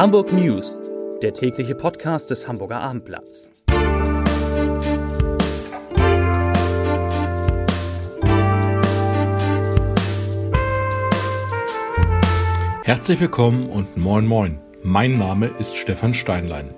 Hamburg News, der tägliche Podcast des Hamburger Abendblatts. Herzlich willkommen und moin moin. Mein Name ist Stefan Steinlein.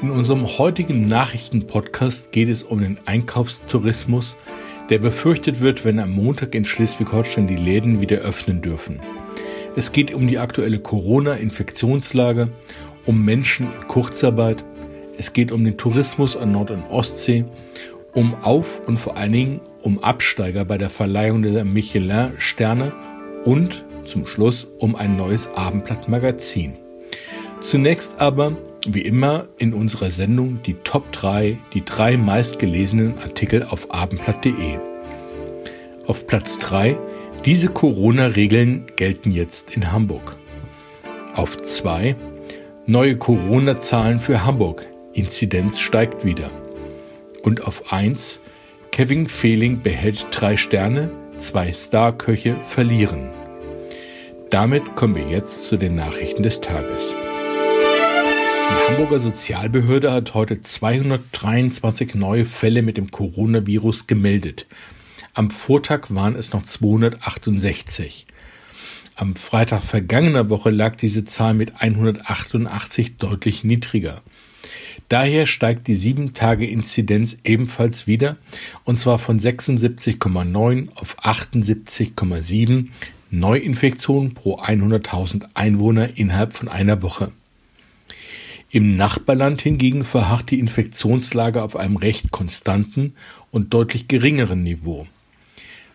In unserem heutigen Nachrichtenpodcast geht es um den Einkaufstourismus, der befürchtet wird, wenn am Montag in Schleswig-Holstein die Läden wieder öffnen dürfen. Es geht um die aktuelle Corona-Infektionslage, um Menschen in Kurzarbeit, es geht um den Tourismus an Nord- und Ostsee, um Auf- und vor allen Dingen um Absteiger bei der Verleihung der Michelin-Sterne und zum Schluss um ein neues Abendblatt-Magazin. Zunächst aber, wie immer, in unserer Sendung die Top 3, die drei meistgelesenen Artikel auf abendblatt.de. Auf Platz 3 diese Corona-Regeln gelten jetzt in Hamburg. Auf 2 neue Corona-Zahlen für Hamburg. Inzidenz steigt wieder. Und auf 1 Kevin Fehling behält drei Sterne, zwei Starköche verlieren. Damit kommen wir jetzt zu den Nachrichten des Tages. Die Hamburger Sozialbehörde hat heute 223 neue Fälle mit dem Coronavirus gemeldet. Am Vortag waren es noch 268. Am Freitag vergangener Woche lag diese Zahl mit 188 deutlich niedriger. Daher steigt die 7-Tage-Inzidenz ebenfalls wieder, und zwar von 76,9 auf 78,7 Neuinfektionen pro 100.000 Einwohner innerhalb von einer Woche. Im Nachbarland hingegen verharrt die Infektionslage auf einem recht konstanten und deutlich geringeren Niveau.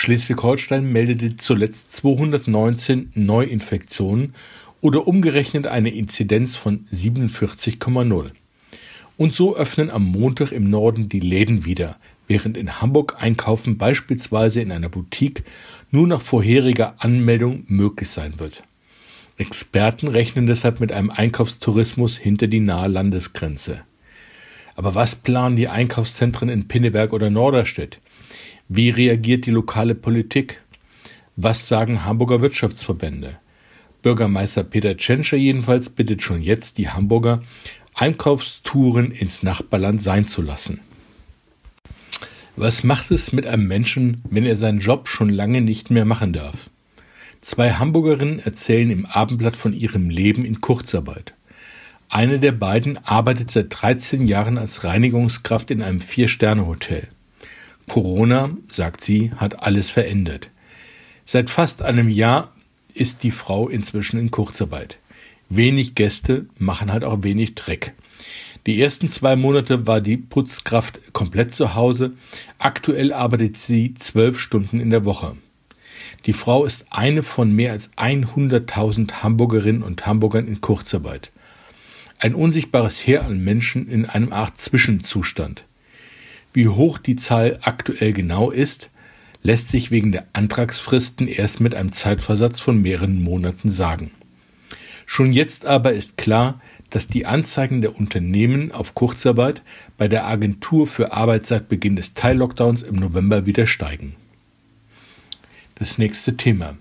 Schleswig-Holstein meldete zuletzt 219 Neuinfektionen oder umgerechnet eine Inzidenz von 47,0. Und so öffnen am Montag im Norden die Läden wieder, während in Hamburg Einkaufen beispielsweise in einer Boutique nur nach vorheriger Anmeldung möglich sein wird. Experten rechnen deshalb mit einem Einkaufstourismus hinter die nahe Landesgrenze. Aber was planen die Einkaufszentren in Pinneberg oder Norderstedt? Wie reagiert die lokale Politik? Was sagen Hamburger Wirtschaftsverbände? Bürgermeister Peter Tschentscher jedenfalls bittet schon jetzt die Hamburger, Einkaufstouren ins Nachbarland sein zu lassen. Was macht es mit einem Menschen, wenn er seinen Job schon lange nicht mehr machen darf? Zwei Hamburgerinnen erzählen im Abendblatt von ihrem Leben in Kurzarbeit. Eine der beiden arbeitet seit 13 Jahren als Reinigungskraft in einem Vier-Sterne-Hotel. Corona, sagt sie, hat alles verändert. Seit fast einem Jahr ist die Frau inzwischen in Kurzarbeit. Wenig Gäste machen halt auch wenig Dreck. Die ersten zwei Monate war die Putzkraft komplett zu Hause. Aktuell arbeitet sie zwölf Stunden in der Woche. Die Frau ist eine von mehr als 100.000 Hamburgerinnen und Hamburgern in Kurzarbeit. Ein unsichtbares Heer an Menschen in einem Art Zwischenzustand. Wie hoch die Zahl aktuell genau ist, lässt sich wegen der Antragsfristen erst mit einem Zeitversatz von mehreren Monaten sagen. Schon jetzt aber ist klar, dass die Anzeigen der Unternehmen auf Kurzarbeit bei der Agentur für Arbeit seit Beginn des Teillockdowns im November wieder steigen. Das nächste Thema.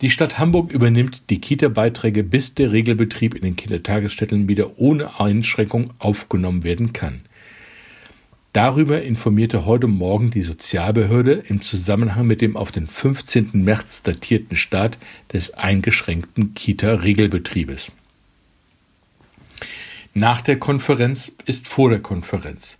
Die Stadt Hamburg übernimmt die Kita-Beiträge, bis der Regelbetrieb in den Kindertagesstätten wieder ohne Einschränkung aufgenommen werden kann. Darüber informierte heute Morgen die Sozialbehörde im Zusammenhang mit dem auf den 15. März datierten Start des eingeschränkten Kita-Regelbetriebes. Nach der Konferenz ist vor der Konferenz.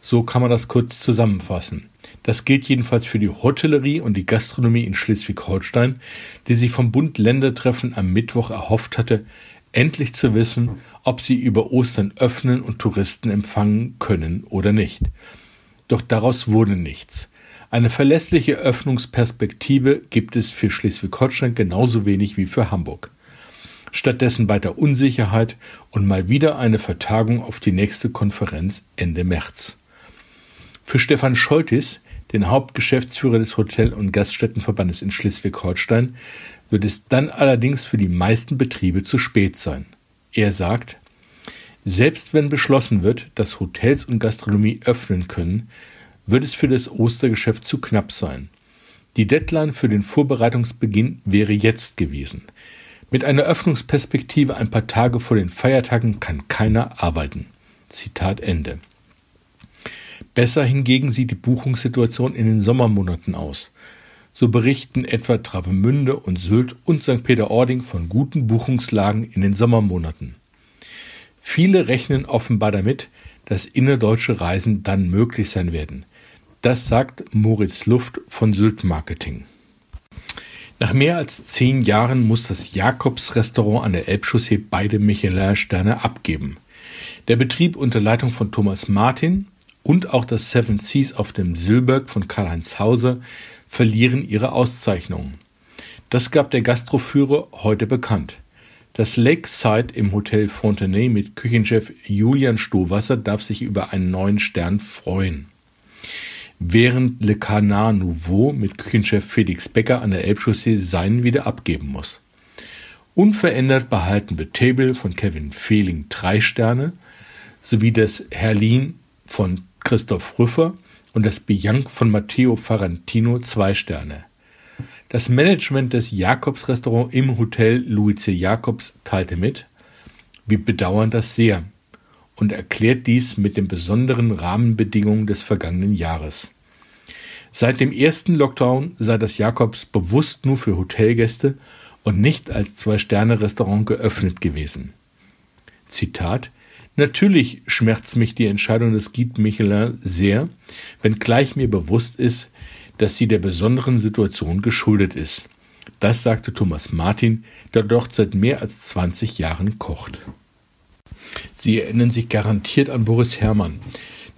So kann man das kurz zusammenfassen. Das gilt jedenfalls für die Hotellerie und die Gastronomie in Schleswig-Holstein, die sich vom Bund-Länder-Treffen am Mittwoch erhofft hatte, endlich zu wissen, ob sie über Ostern öffnen und Touristen empfangen können oder nicht. Doch daraus wurde nichts. Eine verlässliche Öffnungsperspektive gibt es für Schleswig-Holstein genauso wenig wie für Hamburg. Stattdessen weiter Unsicherheit und mal wieder eine Vertagung auf die nächste Konferenz Ende März. Für Stefan Scholtis, den Hauptgeschäftsführer des Hotel- und Gaststättenverbandes in Schleswig-Holstein, wird es dann allerdings für die meisten Betriebe zu spät sein. Er sagt, selbst wenn beschlossen wird, dass Hotels und Gastronomie öffnen können, wird es für das Ostergeschäft zu knapp sein. Die Deadline für den Vorbereitungsbeginn wäre jetzt gewesen. Mit einer Öffnungsperspektive ein paar Tage vor den Feiertagen kann keiner arbeiten. Zitat Ende. Besser hingegen sieht die Buchungssituation in den Sommermonaten aus. So berichten etwa Travemünde und Sylt und St. Peter-Ording von guten Buchungslagen in den Sommermonaten. Viele rechnen offenbar damit, dass innerdeutsche Reisen dann möglich sein werden. Das sagt Moritz Luft von Sylt Marketing. Nach mehr als zehn Jahren muss das Jakobs-Restaurant an der Elbchaussee beide Michelin-Sterne abgeben. Der Betrieb unter Leitung von Thomas Martin und auch das Seven Seas auf dem Silberg von Karl-Heinz Hauser verlieren ihre Auszeichnungen. Das gab der Gastroführer heute bekannt. Das Lakeside im Hotel Fontenay mit Küchenchef Julian Stohwasser darf sich über einen neuen Stern freuen. Während Le Canard Nouveau mit Küchenchef Felix Becker an der Elbchaussee seinen wieder abgeben muss. Unverändert behalten The Table von Kevin Fehling drei Sterne sowie das Herlin von Christoph Rüffer und das Bianc von Matteo Farantino zwei Sterne. Das Management des Jakobs Restaurant im Hotel Luize Jakobs teilte mit, wir bedauern das sehr und erklärt dies mit den besonderen Rahmenbedingungen des vergangenen Jahres. Seit dem ersten Lockdown sei das Jakobs bewusst nur für Hotelgäste und nicht als Zwei-Sterne-Restaurant geöffnet gewesen. Zitat Natürlich schmerzt mich die Entscheidung des Guide Michelin sehr, wenngleich mir bewusst ist, dass sie der besonderen Situation geschuldet ist. Das sagte Thomas Martin, der dort seit mehr als 20 Jahren kocht. Sie erinnern sich garantiert an Boris Herrmann,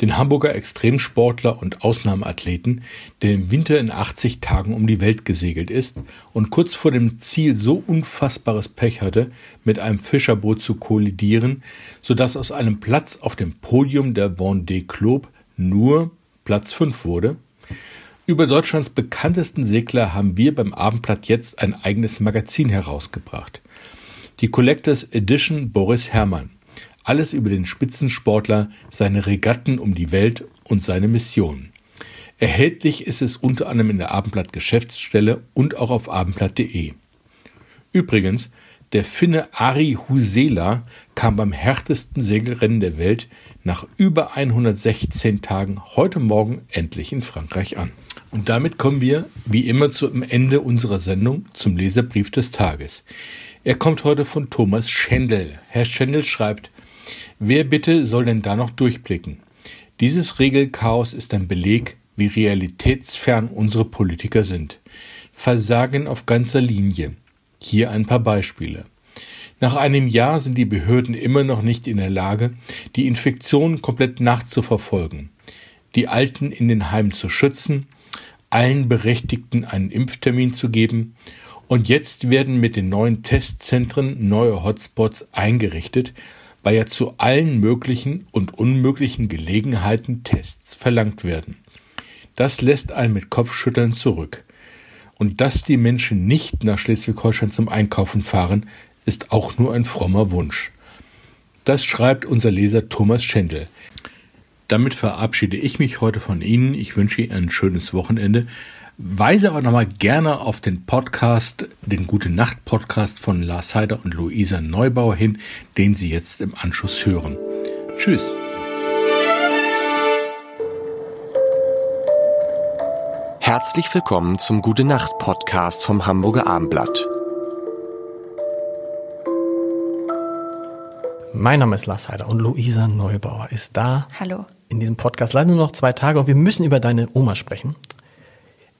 den Hamburger Extremsportler und Ausnahmeathleten, der im Winter in 80 Tagen um die Welt gesegelt ist und kurz vor dem Ziel so unfassbares Pech hatte, mit einem Fischerboot zu kollidieren, sodass aus einem Platz auf dem Podium der Vendée Globe nur Platz 5 wurde. Über Deutschlands bekanntesten Segler haben wir beim Abendblatt jetzt ein eigenes Magazin herausgebracht. Die Collectors Edition Boris Herrmann. Alles über den Spitzensportler, seine Regatten um die Welt und seine Mission. Erhältlich ist es unter anderem in der Abendblatt Geschäftsstelle und auch auf abendblatt.de. Übrigens, der Finne Ari Husela kam beim härtesten Segelrennen der Welt nach über 116 Tagen heute Morgen endlich in Frankreich an. Und damit kommen wir, wie immer, zum Ende unserer Sendung zum Leserbrief des Tages. Er kommt heute von Thomas Schendel. Herr Schendel schreibt, Wer bitte soll denn da noch durchblicken? Dieses Regelchaos ist ein Beleg, wie realitätsfern unsere Politiker sind. Versagen auf ganzer Linie. Hier ein paar Beispiele. Nach einem Jahr sind die Behörden immer noch nicht in der Lage, die Infektion komplett nachzuverfolgen, die Alten in den Heimen zu schützen, allen Berechtigten einen Impftermin zu geben und jetzt werden mit den neuen Testzentren neue Hotspots eingerichtet, weil ja zu allen möglichen und unmöglichen Gelegenheiten Tests verlangt werden. Das lässt einen mit Kopfschütteln zurück. Und dass die Menschen nicht nach Schleswig-Holstein zum Einkaufen fahren, ist auch nur ein frommer Wunsch. Das schreibt unser Leser Thomas Schendel. Damit verabschiede ich mich heute von Ihnen. Ich wünsche Ihnen ein schönes Wochenende. Weise aber nochmal gerne auf den Podcast, den Gute Nacht Podcast von Lars Heider und Luisa Neubauer hin, den Sie jetzt im Anschluss hören. Tschüss. Herzlich willkommen zum Gute Nacht Podcast vom Hamburger Abendblatt. Mein Name ist Lars Heider und Luisa Neubauer ist da. Hallo. In diesem Podcast leider nur noch zwei Tage und wir müssen über deine Oma sprechen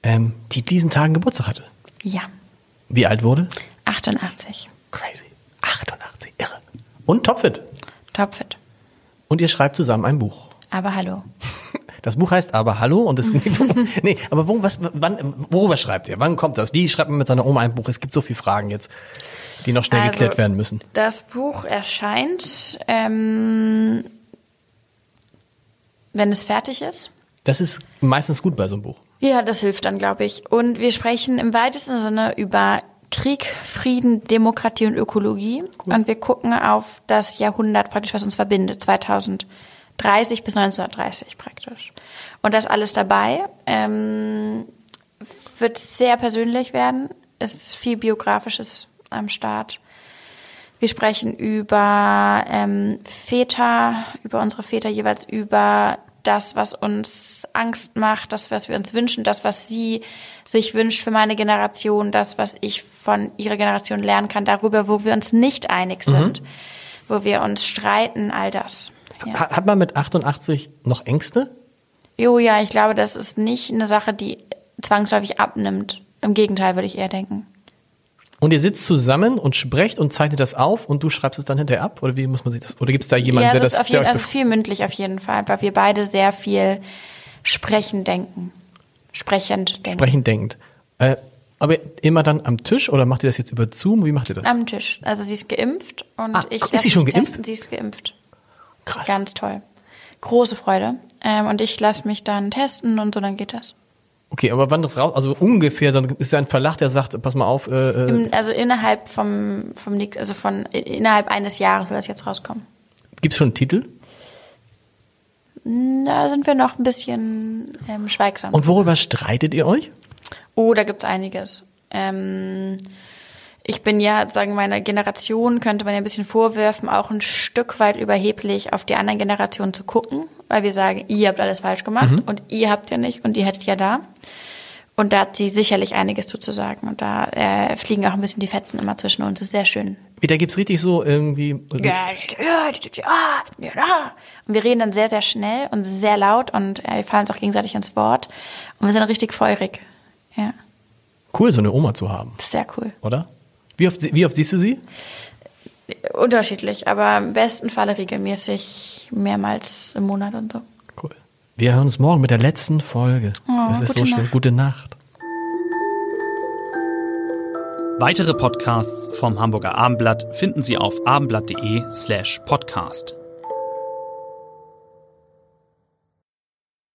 ähm, die diesen Tagen Geburtstag hatte. Ja. Wie alt wurde? 88. Crazy. 88, irre. Und topfit. Topfit. Und ihr schreibt zusammen ein Buch. Aber hallo. Das Buch heißt aber Hallo und es nee, aber wo, was, wann, worüber schreibt ihr? Wann kommt das? Wie schreibt man mit seiner Oma ein Buch? Es gibt so viele Fragen jetzt, die noch schnell also, geklärt werden müssen. Das Buch erscheint, ähm, wenn es fertig ist. Das ist meistens gut bei so einem Buch. Ja, das hilft dann, glaube ich. Und wir sprechen im weitesten Sinne über Krieg, Frieden, Demokratie und Ökologie. Cool. Und wir gucken auf das Jahrhundert praktisch, was uns verbindet, 2030 bis 1930 praktisch. Und das alles dabei. Ähm, wird sehr persönlich werden. Es ist viel Biografisches am Start. Wir sprechen über ähm, Väter, über unsere Väter jeweils über das, was uns Angst macht, das, was wir uns wünschen, das, was sie sich wünscht für meine Generation, das, was ich von ihrer Generation lernen kann, darüber, wo wir uns nicht einig sind, mhm. wo wir uns streiten, all das. Ja. Hat man mit 88 noch Ängste? Jo, ja, ich glaube, das ist nicht eine Sache, die zwangsläufig abnimmt. Im Gegenteil, würde ich eher denken. Und ihr sitzt zusammen und sprecht und zeichnet das auf und du schreibst es dann hinterher ab? Oder wie muss man sich das? Oder gibt es da jemanden, ja, der das? Ist auf jeden, also viel mündlich auf jeden Fall, weil wir beide sehr viel sprechen denken. Sprechend denken. Sprechend denkend. Äh, aber immer dann am Tisch oder macht ihr das jetzt über Zoom? Wie macht ihr das? Am Tisch. Also sie ist geimpft und ah, ich. Ist sie schon geimpft? Testen. Sie ist geimpft. Krass. Ganz toll. Große Freude. Ähm, und ich lasse mich dann testen und so, dann geht das. Okay, aber wann das raus, also ungefähr, dann ist ja ein Verlag, der sagt, pass mal auf. Äh, äh Im, also innerhalb vom, vom, also von innerhalb eines Jahres will das jetzt rauskommen. Gibt's schon einen Titel? Da sind wir noch ein bisschen ähm, schweigsam. Und worüber streitet ihr euch? Oh, da gibt's einiges. Ähm, ich bin ja, sagen meiner Generation, könnte man ja ein bisschen vorwerfen, auch ein Stück weit überheblich auf die anderen Generationen zu gucken, weil wir sagen, ihr habt alles falsch gemacht mhm. und ihr habt ja nicht und ihr hättet ja da. Und da hat sie sicherlich einiges zu sagen. Und da äh, fliegen auch ein bisschen die Fetzen immer zwischen uns. Das ist sehr schön. Wie, da gibt's richtig so irgendwie. Und wir reden dann sehr, sehr schnell und sehr laut und äh, wir fallen uns auch gegenseitig ins Wort. Und wir sind richtig feurig. Ja. Cool, so eine Oma zu haben. Sehr cool. Oder? Wie oft, wie oft siehst du sie? Unterschiedlich, aber im besten Falle regelmäßig mehrmals im Monat und so. Cool. Wir hören uns morgen mit der letzten Folge. Oh, es ist so schön. Nacht. Gute Nacht. Weitere Podcasts vom Hamburger Abendblatt finden Sie auf abendblatt.de slash podcast.